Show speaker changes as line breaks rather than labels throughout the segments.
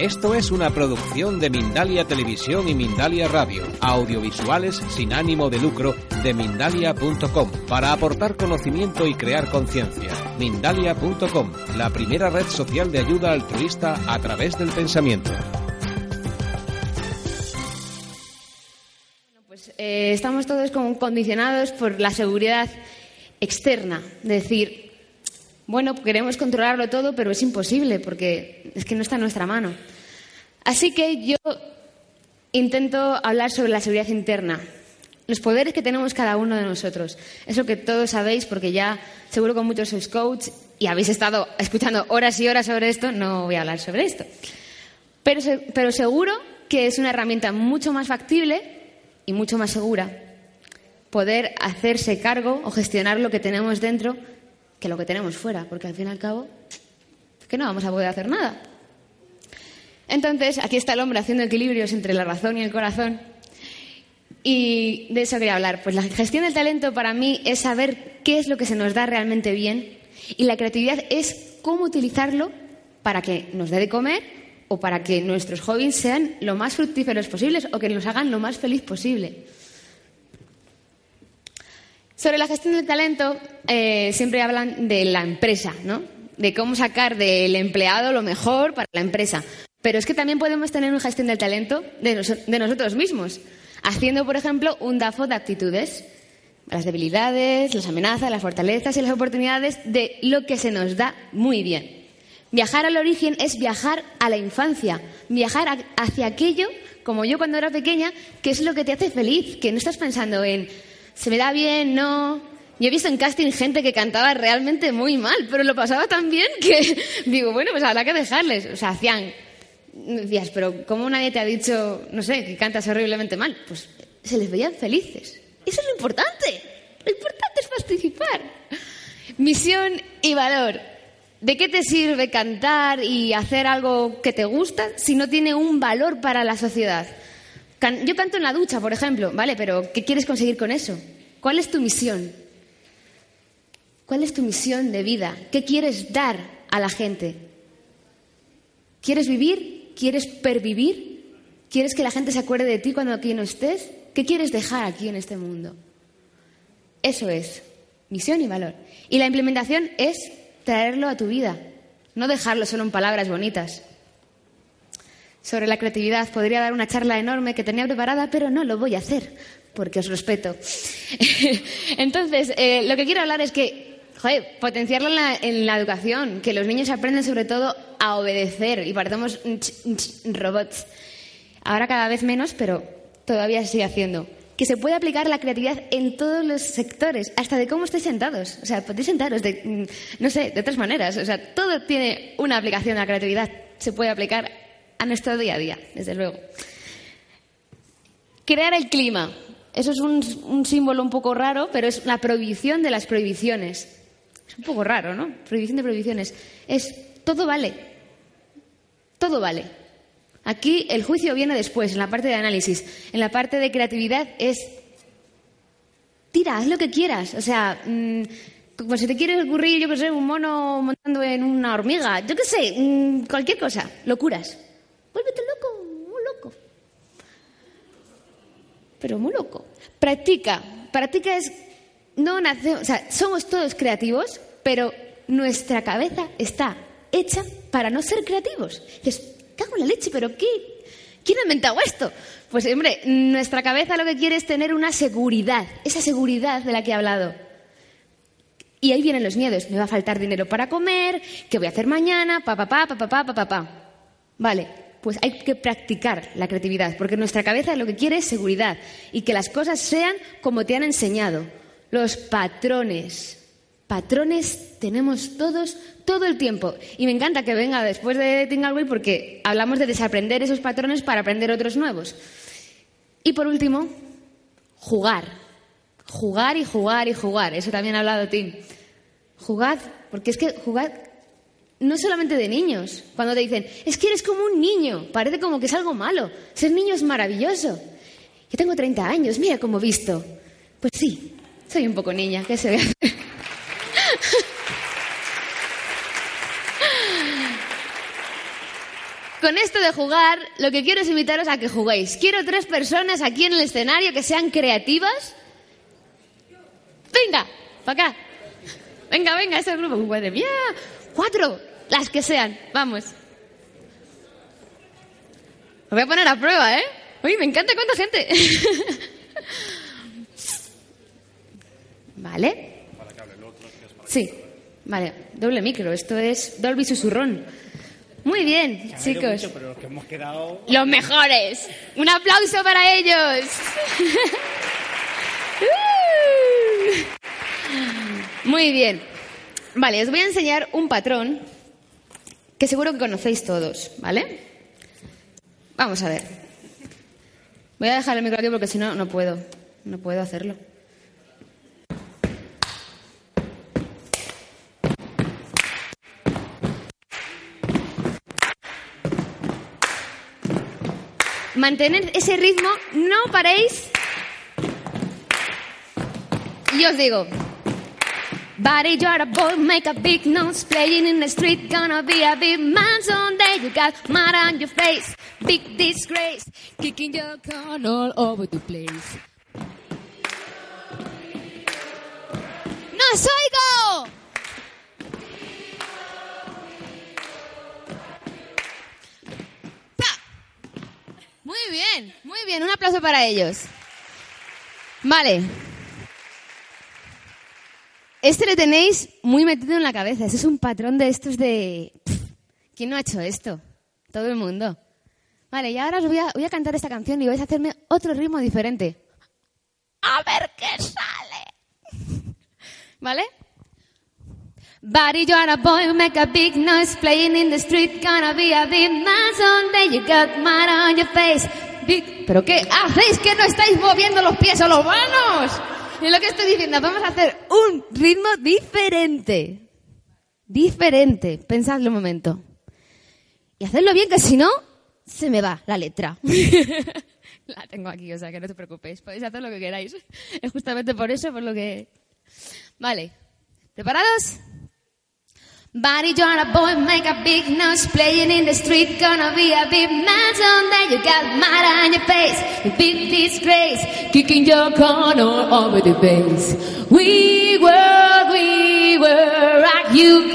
Esto es una producción de Mindalia Televisión y Mindalia Radio, audiovisuales sin ánimo de lucro de mindalia.com, para aportar conocimiento y crear conciencia. Mindalia.com, la primera red social de ayuda altruista a través del pensamiento.
Pues eh, estamos todos como condicionados por la seguridad externa, de decir, bueno, queremos controlarlo todo, pero es imposible porque es que no está en nuestra mano. Así que yo intento hablar sobre la seguridad interna, los poderes que tenemos cada uno de nosotros. Eso que todos sabéis porque ya seguro que muchos sois coach y habéis estado escuchando horas y horas sobre esto, no voy a hablar sobre esto. Pero, pero seguro que es una herramienta mucho más factible y mucho más segura poder hacerse cargo o gestionar lo que tenemos dentro que lo que tenemos fuera, porque al fin y al cabo que no vamos a poder hacer nada. Entonces, aquí está el hombre haciendo equilibrios entre la razón y el corazón. Y de eso quería hablar. Pues la gestión del talento para mí es saber qué es lo que se nos da realmente bien y la creatividad es cómo utilizarlo para que nos dé de comer o para que nuestros hobbies sean lo más fructíferos posibles o que nos hagan lo más feliz posible. Sobre la gestión del talento, eh, siempre hablan de la empresa, ¿no? De cómo sacar del empleado lo mejor para la empresa. Pero es que también podemos tener una gestión del talento de, nosotros mismos, haciendo, por ejemplo, un DAFO de actitudes, las debilidades, las amenazas, las fortalezas y las oportunidades de lo que se nos da muy bien. Viajar al origen es viajar a la infancia, viajar hacia aquello, como yo cuando era pequeña, que es lo que te hace feliz, que no estás pensando en se me da bien, no. Yo he visto en casting gente que cantaba realmente muy mal, pero lo pasaba tan bien que digo, bueno, pues habrá que dejarles. O sea, hacían. Decías, pero ¿cómo nadie te ha dicho, no sé, que cantas horriblemente mal? Pues se les veían felices. Eso es lo importante. Lo importante es participar. Misión y valor. ¿De qué te sirve cantar y hacer algo que te gusta si no tiene un valor para la sociedad? Yo canto en la ducha, por ejemplo, ¿vale? Pero ¿qué quieres conseguir con eso? ¿Cuál es tu misión? ¿Cuál es tu misión de vida? ¿Qué quieres dar a la gente? ¿Quieres vivir? ¿Quieres pervivir? ¿Quieres que la gente se acuerde de ti cuando aquí no estés? ¿Qué quieres dejar aquí en este mundo? Eso es misión y valor. Y la implementación es traerlo a tu vida, no dejarlo solo en palabras bonitas sobre la creatividad. Podría dar una charla enorme que tenía preparada, pero no lo voy a hacer, porque os respeto. Entonces, eh, lo que quiero hablar es que, joder, potenciarlo en la, educación, que los niños aprenden sobre todo a obedecer y parecemos robots. Ahora cada vez menos, pero todavía se sigue haciendo. Que se puede aplicar la creatividad en todos los sectores, hasta de cómo estéis sentados. O sea, podéis sentaros de, mm, no sé, de otras maneras. O sea, todo tiene una aplicación a la creatividad. Se puede aplicar a nuestro día a día, desde luego. Crear el clima. Eso es un, símbolo un poco raro, pero es la prohibición de las prohibiciones. Es un poco raro, ¿no? Prohibición de prohibiciones. Es todo vale. Todo vale. Aquí el juicio viene después, en la parte de análisis. En la parte de creatividad es. Tira, haz lo que quieras. O sea, mm, como si te quieres ocurrir, yo qué sé, un mono montando en una hormiga. Yo qué sé, mm, cualquier cosa. Locuras. Vuélvete loco, muy loco. Pero muy loco. Practica. Practica es. No nace, o sea, somos todos creativos, pero nuestra cabeza está hecha para no ser creativos. Dices, cago en la leche, pero ¿qué? ¿Quién ha inventado esto? Pues, hombre, nuestra cabeza lo que quiere es tener una seguridad, esa seguridad de la que he hablado. Y ahí vienen los miedos. Me va a faltar dinero para comer, ¿qué voy a hacer mañana? Pa, pa, pa, pa, pa, pa, pa, pa. Vale, pues hay que practicar la creatividad, porque nuestra cabeza lo que quiere es seguridad y que las cosas sean como te han enseñado. Los patrones. Patrones tenemos todos todo el tiempo. Y me encanta que venga después de Tingalway porque hablamos de desaprender esos patrones para aprender otros nuevos. Y por último, jugar. Jugar y jugar y jugar. Eso también ha hablado Tim. Jugad, porque es que jugad no solamente de niños. Cuando te dicen, es que eres como un niño, parece como que es algo malo. Ser niño es maravilloso. Yo tengo 30 años, mira cómo he visto. Pues sí, soy un poco niña, ¿qué se ve? con esto de jugar, lo que quiero es invitaros a que juguéis. Quiero tres personas aquí en el escenario que sean creativas. Venga, para acá. Venga, venga, ese grupo. Madre mía, cuatro, las que sean. Vamos. Lo voy a poner a prueba, ¿eh? Uy, me encanta cuánta gente. ¿Vale? Sí, vale. Doble micro. Esto es Dolby Susurrón. Muy bien, chicos.
Mucho, pero los que hemos quedado...
Los mejores. Un aplauso para ellos. Muy bien. Vale, os voy a enseñar un patrón que seguro que conocéis todos, ¿vale? Vamos a ver. Voy a dejar el micro porque si no, no puedo. No puedo hacerlo. Mantener ese ritmo, no paréis. Y os digo, Body, you're a boy, make a big noise, playing in the street, gonna be a big man someday. You got mud on your face, big disgrace, kicking your con all over the place. ¡No os oigo! Muy bien, muy bien, un aplauso para ellos. Vale. Este le tenéis muy metido en la cabeza. Ese es un patrón de estos de... ¿Quién no ha hecho esto? Todo el mundo. Vale, y ahora os voy a, cantar esta canción y vais a hacerme otro ritmo diferente. A ver qué sale. ¿Vale? Body, you're a boy, make a big noise, playing in the street, gonna be a big man someday. You got on your face. Big... ¿Pero qué hacéis que no estáis moviendo los pies o los manos? Es lo que estoy diciendo, vamos a hacer un ritmo diferente. Diferente. Pensadlo un momento. Y hacedlo bien, que si no, se me va la letra. la tengo aquí, o sea que no te preocupéis. Podéis hacer lo que queráis. Es justamente por eso, por lo que... Vale. ¿Preparados? Body, a boy, make a big noise, playing in the street, gonna be a big man someday. You got mud on your face, you big disgrace, kicking your corn all over the base. We were, we were at you.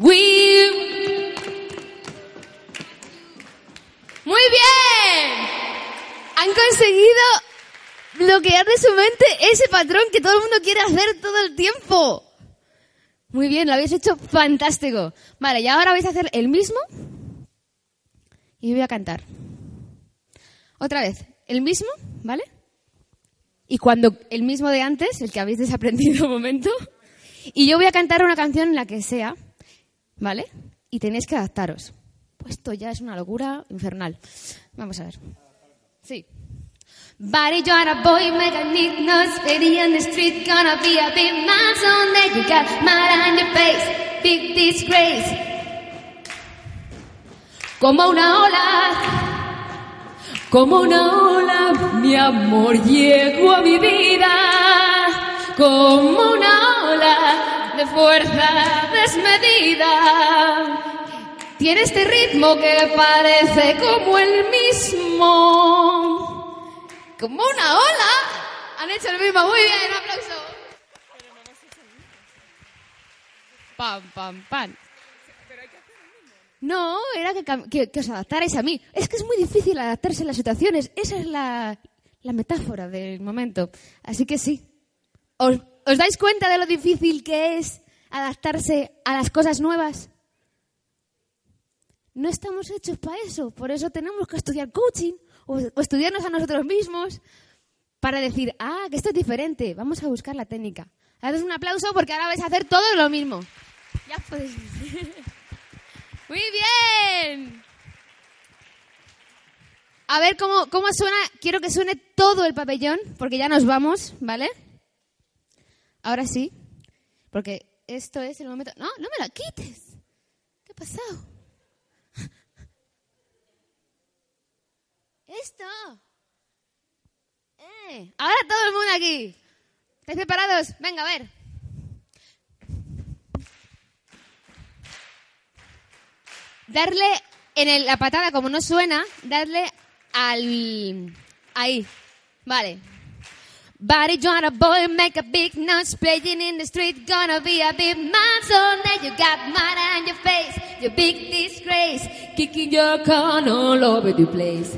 We. Muy bien. Han conseguido bloquear de su mente ese patrón que todo el mundo quiere hacer todo el tiempo. Muy bien, lo habéis hecho fantástico. Vale, y ahora vais a hacer el mismo y voy a cantar. Otra vez, el mismo, ¿vale? Y cuando el mismo de antes, el que habéis desaprendido un momento, y yo voy a cantar una canción en la que sea, ¿vale? Y tenéis que adaptaros. Pues esto ya es una locura infernal. Vamos a ver. Sí. Body, you're a boy, make a nose, steady on the street, gonna be a big man someday. You got mud on your face, big disgrace. Como una ola, como una ola, mi amor llegó a mi vida. Como una ola de fuerza desmedida. Tiene este ritmo que parece como el mismo. Como una ola. Han hecho el mismo. Muy bien, un aplauso. Pam, pam, pam. No, era que, que- que os adaptarais a mí. Es que es muy difícil adaptarse a las situaciones. Esa es la, la metáfora del momento. Así que sí. ¿Os, ¿Os dais cuenta de lo difícil que es adaptarse a las cosas nuevas? No estamos hechos para eso. Por eso tenemos que estudiar coaching o, estudiarnos a nosotros mismos para decir, ah, que esto es diferente. Vamos a buscar la técnica. Haced un aplauso porque ahora vais a hacer todo lo mismo. Ya podéis. Muy bien. A ver cómo, cómo suena. Quiero que suene todo el pabellón porque ya nos vamos, ¿vale? Ahora sí. Porque esto es el momento. No, no me la quites. ¿Qué ha pasado? Esto. Eh, ahora todo el mundo aquí. ¿Estáis preparados? Venga, a ver. darle en la patada, como no suena, darle al... Ahí. Vale. Body join a boy, make a big noise, playing in the street, gonna be a big man. So now you got mud on your face, your big disgrace, kicking your con all over the place.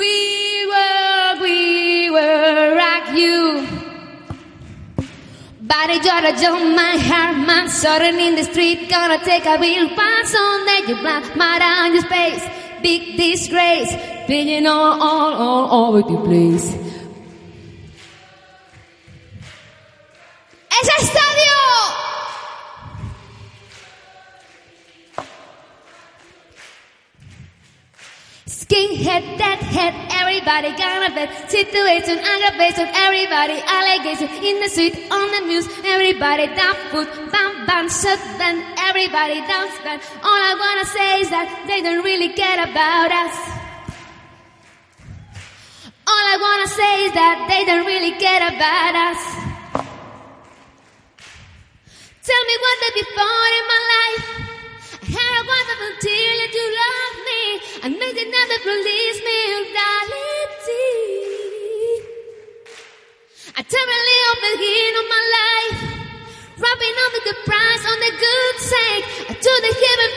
We will, we will rock you. Body Georgia Joe, my heart, my sudden in the street, gonna take a real pass on that you black mud on your face, big disgrace, being all, all, all over the place. ¡Ese estadio! that deadhead, everybody gonna bet. Situation, aggravation, everybody allegation. In the street, on the news, everybody down foot, bam bam, shut down, everybody down stand. All I wanna say is that they don't really care about us. All I wanna say is that they don't really care about us. Tell me what they before in my life. I had a wonderful till that you love me and make it never release me oh, reality. I terribly open here on my life, rubbing on the price on the good sake. I do the heaven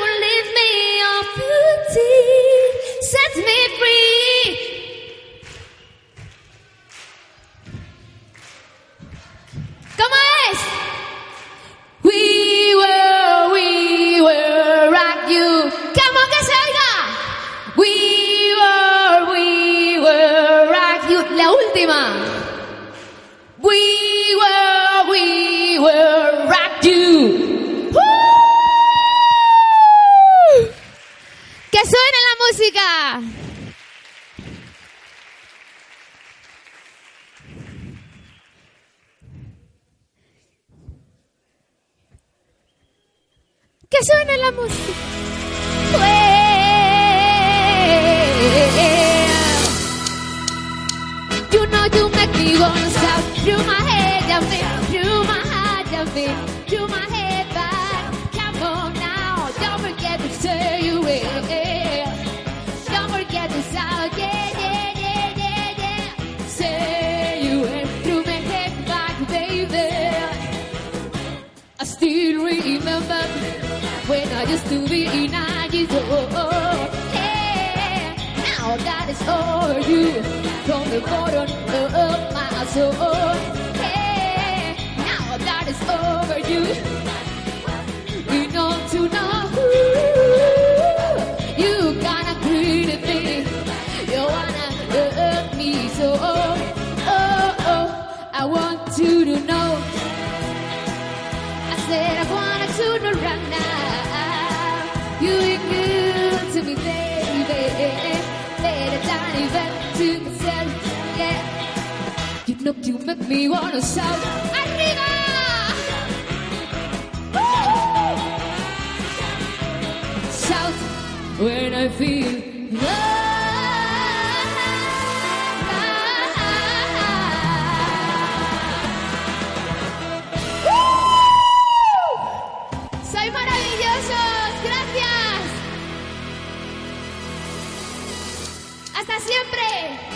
música. que suene la música. Well, you know you make me wanna shout through my head, I feel my heart, I feel my head, I used to be nine years old. Hey, now that is over you from the bottom of my soul. Hey, now that is over you. We know to You make me wanna shout ¡Arriba! Shout when I feel love. ¡Uh! ¡Soy maravillosos! ¡Gracias! ¡Hasta siempre!